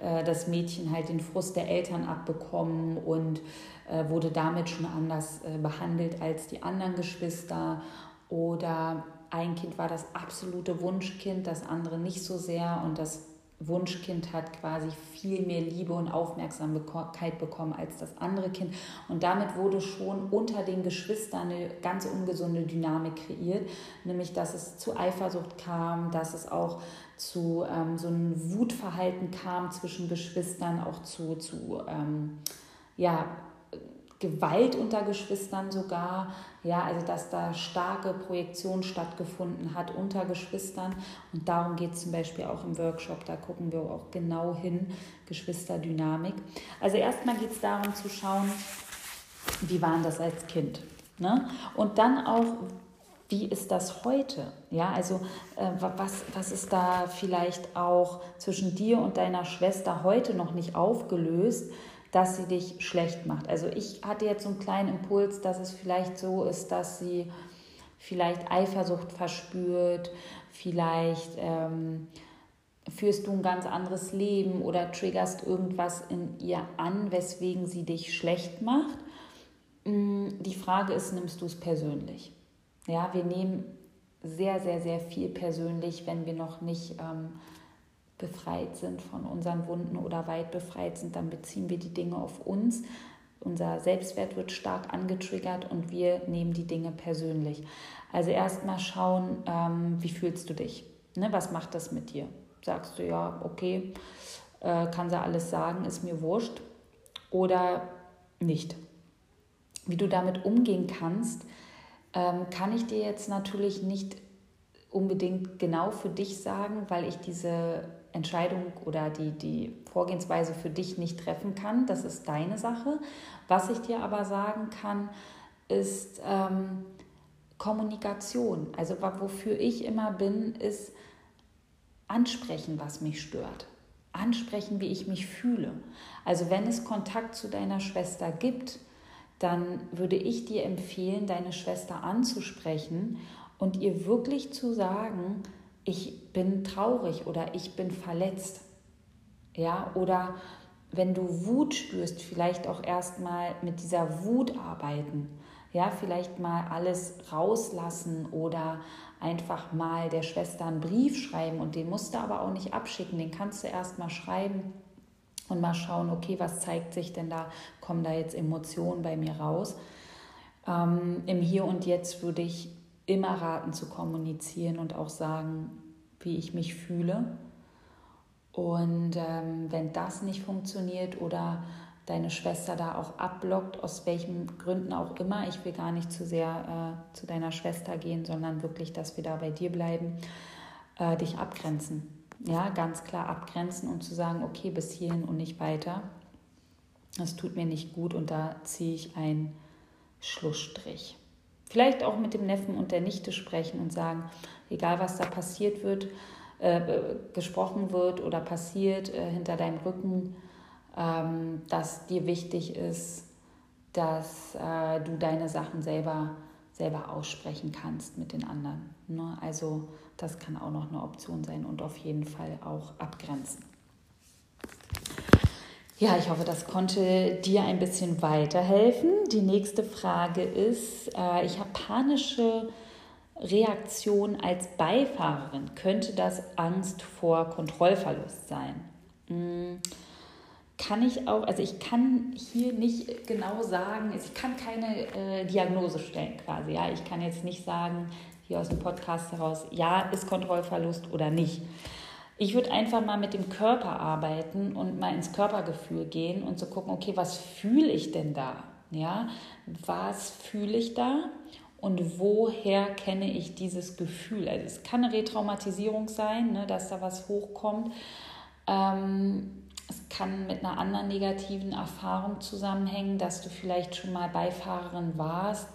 das Mädchen halt den Frust der Eltern abbekommen und äh, wurde damit schon anders behandelt als die anderen Geschwister. Oder ein Kind war das absolute Wunschkind, das andere nicht so sehr und das Wunschkind hat quasi viel mehr Liebe und Aufmerksamkeit bekommen als das andere Kind. Und damit wurde schon unter den Geschwistern eine ganz ungesunde Dynamik kreiert, nämlich dass es zu Eifersucht kam, dass es auch zu ähm, so einem Wutverhalten kam zwischen Geschwistern, auch zu, zu ähm, ja, Gewalt unter Geschwistern sogar, ja, also dass da starke Projektion stattgefunden hat unter Geschwistern und darum geht es zum Beispiel auch im Workshop, da gucken wir auch genau hin, Geschwisterdynamik. Also erstmal geht es darum zu schauen, wie waren das als Kind, ne? Und dann auch, wie ist das heute? Ja, also äh, was, was ist da vielleicht auch zwischen dir und deiner Schwester heute noch nicht aufgelöst? dass sie dich schlecht macht. Also ich hatte jetzt so einen kleinen Impuls, dass es vielleicht so ist, dass sie vielleicht Eifersucht verspürt, vielleicht ähm, führst du ein ganz anderes Leben oder triggerst irgendwas in ihr an, weswegen sie dich schlecht macht. Mm, die Frage ist, nimmst du es persönlich? Ja, wir nehmen sehr, sehr, sehr viel persönlich, wenn wir noch nicht ähm, befreit sind von unseren Wunden oder weit befreit sind, dann beziehen wir die Dinge auf uns. Unser Selbstwert wird stark angetriggert und wir nehmen die Dinge persönlich. Also erstmal schauen, ähm, wie fühlst du dich? Ne, was macht das mit dir? Sagst du ja, okay, äh, kann sie alles sagen, ist mir wurscht oder nicht? Wie du damit umgehen kannst, ähm, kann ich dir jetzt natürlich nicht unbedingt genau für dich sagen, weil ich diese Entscheidung oder die, die Vorgehensweise für dich nicht treffen kann. Das ist deine Sache. Was ich dir aber sagen kann, ist ähm, Kommunikation. Also wofür ich immer bin, ist ansprechen, was mich stört. Ansprechen, wie ich mich fühle. Also wenn es Kontakt zu deiner Schwester gibt, dann würde ich dir empfehlen, deine Schwester anzusprechen und ihr wirklich zu sagen, ich bin traurig oder ich bin verletzt. Ja, oder wenn du Wut spürst, vielleicht auch erstmal mit dieser Wut arbeiten. Ja, vielleicht mal alles rauslassen oder einfach mal der Schwester einen Brief schreiben und den musst du aber auch nicht abschicken, den kannst du erst mal schreiben und mal schauen, okay, was zeigt sich denn da, kommen da jetzt Emotionen bei mir raus. Ähm, Im Hier und Jetzt würde ich immer raten zu kommunizieren und auch sagen, wie ich mich fühle. Und ähm, wenn das nicht funktioniert oder deine Schwester da auch abblockt, aus welchen Gründen auch immer, ich will gar nicht zu sehr äh, zu deiner Schwester gehen, sondern wirklich, dass wir da bei dir bleiben, äh, dich abgrenzen. Ja, ganz klar abgrenzen und zu sagen, okay, bis hierhin und nicht weiter. Das tut mir nicht gut und da ziehe ich einen Schlussstrich. Vielleicht auch mit dem Neffen und der Nichte sprechen und sagen, egal was da passiert wird, äh, gesprochen wird oder passiert äh, hinter deinem Rücken, ähm, dass dir wichtig ist, dass äh, du deine Sachen selber, selber aussprechen kannst mit den anderen. Ne? Also das kann auch noch eine Option sein und auf jeden Fall auch abgrenzen. Ja, ich hoffe, das konnte dir ein bisschen weiterhelfen. Die nächste Frage ist, äh, ich habe panische Reaktion als Beifahrerin. Könnte das Angst vor Kontrollverlust sein? Hm, kann ich auch, also ich kann hier nicht genau sagen, ich kann keine äh, Diagnose stellen quasi. Ja, ich kann jetzt nicht sagen, hier aus dem Podcast heraus, ja, ist Kontrollverlust oder nicht. Ich würde einfach mal mit dem Körper arbeiten und mal ins Körpergefühl gehen und zu so gucken, okay, was fühle ich denn da? Ja, was fühle ich da? und woher kenne ich dieses Gefühl? Also es kann eine Retraumatisierung sein, ne, dass da was hochkommt. Ähm, es kann mit einer anderen negativen Erfahrung zusammenhängen, dass du vielleicht schon mal Beifahrerin warst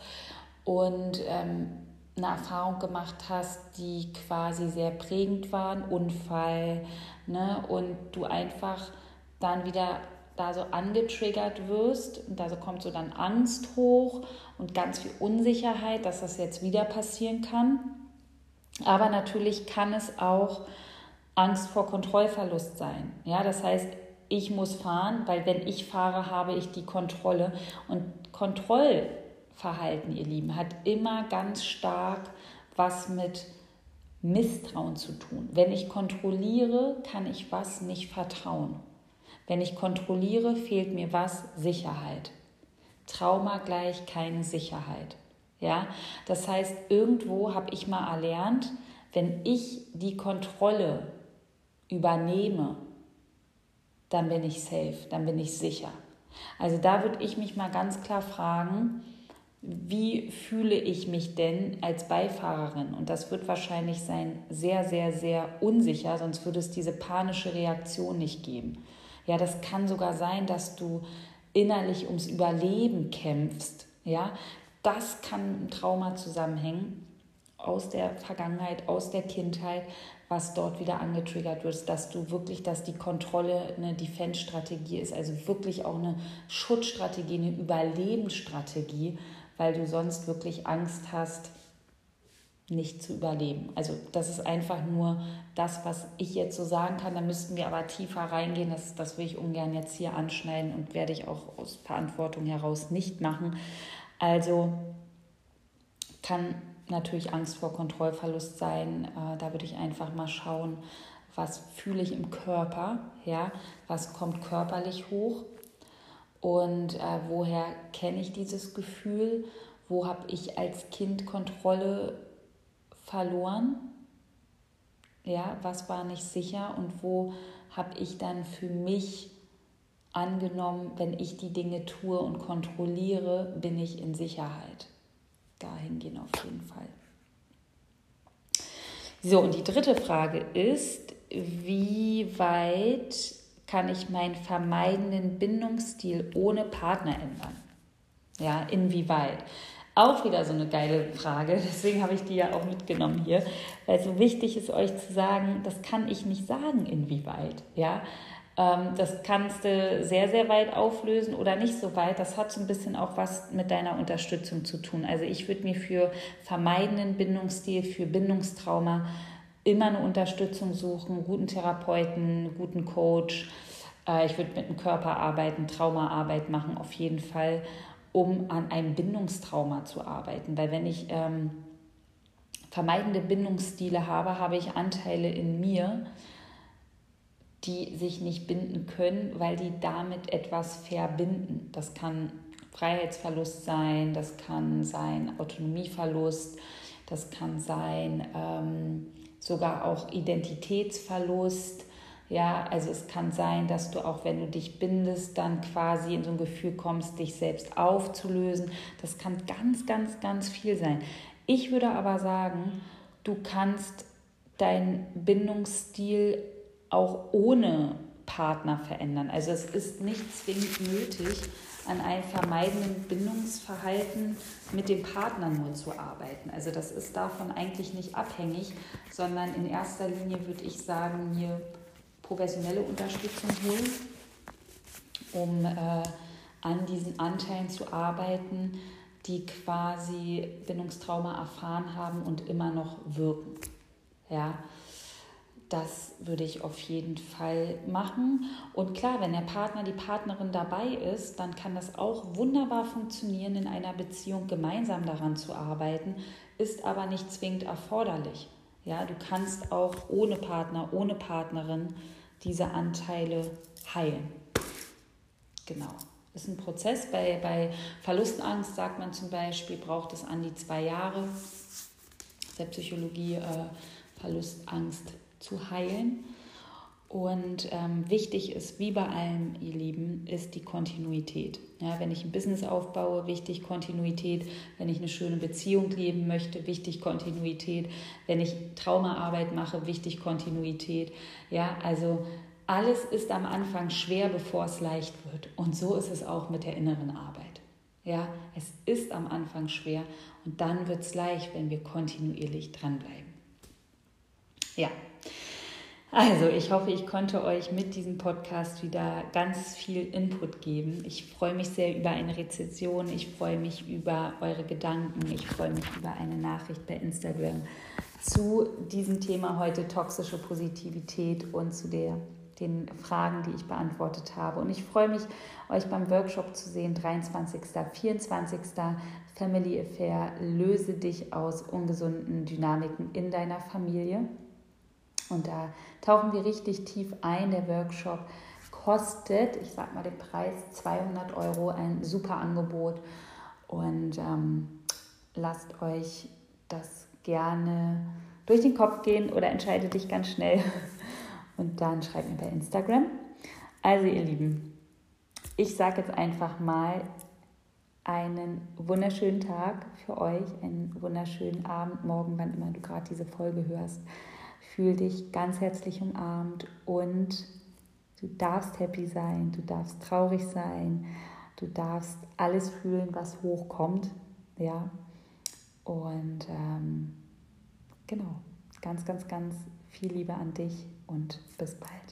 und ähm, eine Erfahrung gemacht hast, die quasi sehr prägend war, ein Unfall, ne, und du einfach dann wieder da so angetriggert wirst und da so kommt so dann Angst hoch und ganz viel Unsicherheit, dass das jetzt wieder passieren kann. Aber natürlich kann es auch Angst vor Kontrollverlust sein. Ja, das heißt, ich muss fahren, weil wenn ich fahre, habe ich die Kontrolle. Und Kontrollverhalten, ihr Lieben, hat immer ganz stark was mit Misstrauen zu tun. Wenn ich kontrolliere, kann ich was nicht vertrauen. Wenn ich kontrolliere, fehlt mir was? Sicherheit. Trauma gleich keine Sicherheit. Ja, das heißt, irgendwo habe ich mal erlernt, wenn ich die Kontrolle übernehme, dann bin ich safe, dann bin ich sicher. Also da würde ich mich mal ganz klar fragen, wie fühle ich mich denn als Beifahrerin? Und das wird wahrscheinlich sein sehr, sehr, sehr unsicher, sonst würde es diese panische Reaktion nicht geben. Ja, das kann sogar sein, dass du innerlich ums Überleben kämpfst. Ja, das kann ein Trauma zusammenhängen aus der Vergangenheit, aus der Kindheit, was dort wieder angetriggert wird, dass du wirklich, dass die Kontrolle eine Defense-Strategie ist, also wirklich auch eine Schutzstrategie, eine Überlebensstrategie, weil du sonst wirklich Angst hast, nicht zu überleben. Also das ist einfach nur das, was ich jetzt so sagen kann. Da müssten wir aber tiefer reingehen. Das, das will ich ungern jetzt hier anschneiden und werde ich auch aus Verantwortung heraus nicht machen. Also kann natürlich Angst vor Kontrollverlust sein. Äh, da würde ich einfach mal schauen, was fühle ich im Körper, ja, was kommt körperlich hoch und äh, woher kenne ich dieses Gefühl, wo habe ich als Kind Kontrolle verloren? Ja, was war nicht sicher und wo habe ich dann für mich angenommen, wenn ich die Dinge tue und kontrolliere, bin ich in Sicherheit. Dahin gehen auf jeden Fall. So, und die dritte Frage ist, wie weit kann ich meinen vermeidenden Bindungsstil ohne Partner ändern? Ja, inwieweit? Auch wieder so eine geile Frage, deswegen habe ich die ja auch mitgenommen hier, weil so wichtig ist, euch zu sagen, das kann ich nicht sagen, inwieweit. Ja, das kannst du sehr, sehr weit auflösen oder nicht so weit. Das hat so ein bisschen auch was mit deiner Unterstützung zu tun. Also ich würde mir für vermeidenden Bindungsstil, für Bindungstrauma immer eine Unterstützung suchen, guten Therapeuten, guten Coach Äh, ich würde mit dem Körper arbeiten, Traumaarbeit machen, auf jeden Fall, um an einem Bindungstrauma zu arbeiten. Weil wenn ich ähm, vermeidende Bindungsstile habe, habe ich Anteile in mir, die sich nicht binden können, weil die damit etwas verbinden. Das kann Freiheitsverlust sein, das kann sein Autonomieverlust, das kann sein ähm, sogar auch Identitätsverlust. Ja, also es kann sein, dass du auch, wenn du dich bindest, dann quasi in so ein Gefühl kommst, dich selbst aufzulösen. Das kann ganz, ganz, ganz viel sein. Ich würde aber sagen, du kannst deinen Bindungsstil auch ohne Partner verändern. Also es ist nicht zwingend nötig, an einem vermeidenden Bindungsverhalten mit dem Partner nur zu arbeiten. Also das ist davon eigentlich nicht abhängig, sondern in erster Linie würde ich sagen, mir professionelle Unterstützung holen, um äh, an diesen Anteilen zu arbeiten, die quasi Bindungstrauma erfahren haben und immer noch wirken. Ja, das würde ich auf jeden Fall machen. Und klar, wenn der Partner, die Partnerin dabei ist, dann kann das auch wunderbar funktionieren, in einer Beziehung gemeinsam daran zu arbeiten, ist aber nicht zwingend erforderlich. Ja, du kannst auch ohne Partner, ohne Partnerin diese Anteile heilen. Genau. Ist ein Prozess. Bei, bei Verlustangst sagt man zum Beispiel, braucht es an die zwei Jahre der Psychologie äh, Verlustangst zu heilen. Und ähm, wichtig ist, wie bei allem, ihr Lieben, ist die Kontinuität. Ja, wenn ich ein Business aufbaue, wichtig Kontinuität. Wenn ich eine schöne Beziehung leben möchte, wichtig Kontinuität. Wenn ich Traumaarbeit mache, wichtig Kontinuität. Ja, also alles ist am Anfang schwer, bevor es leicht wird. Und so ist es auch mit der inneren Arbeit. Ja, es ist am Anfang schwer und dann wird es leicht, wenn wir kontinuierlich dranbleiben. Ja, also ich hoffe, ich konnte euch mit diesem Podcast wieder ganz viel Input geben. Ich freue mich sehr über eine Rezession, ich freue mich über eure Gedanken, ich freue mich über eine Nachricht bei Instagram zu diesem Thema heute toxische Positivität und zu der, den Fragen, die ich beantwortet habe. Und ich freue mich, euch beim Workshop zu sehen, 23. 24. Family Affair, löse dich aus ungesunden Dynamiken in deiner Familie. Und da tauchen wir richtig tief ein. Der Workshop kostet, ich sag mal den Preis, 200 Euro, ein super Angebot. Und ähm, lasst euch das gerne durch den Kopf gehen oder entscheidet dich ganz schnell. Und dann schreibt mir bei Instagram. Also ihr Lieben, ich sage jetzt einfach mal einen wunderschönen Tag für euch, einen wunderschönen Abend, morgen, wann immer du gerade diese Folge hörst. Fühl dich ganz herzlich umarmt und du darfst happy sein, du darfst traurig sein, du darfst alles fühlen, was hochkommt. Ja. Und ähm, genau, ganz, ganz, ganz viel Liebe an dich und bis bald.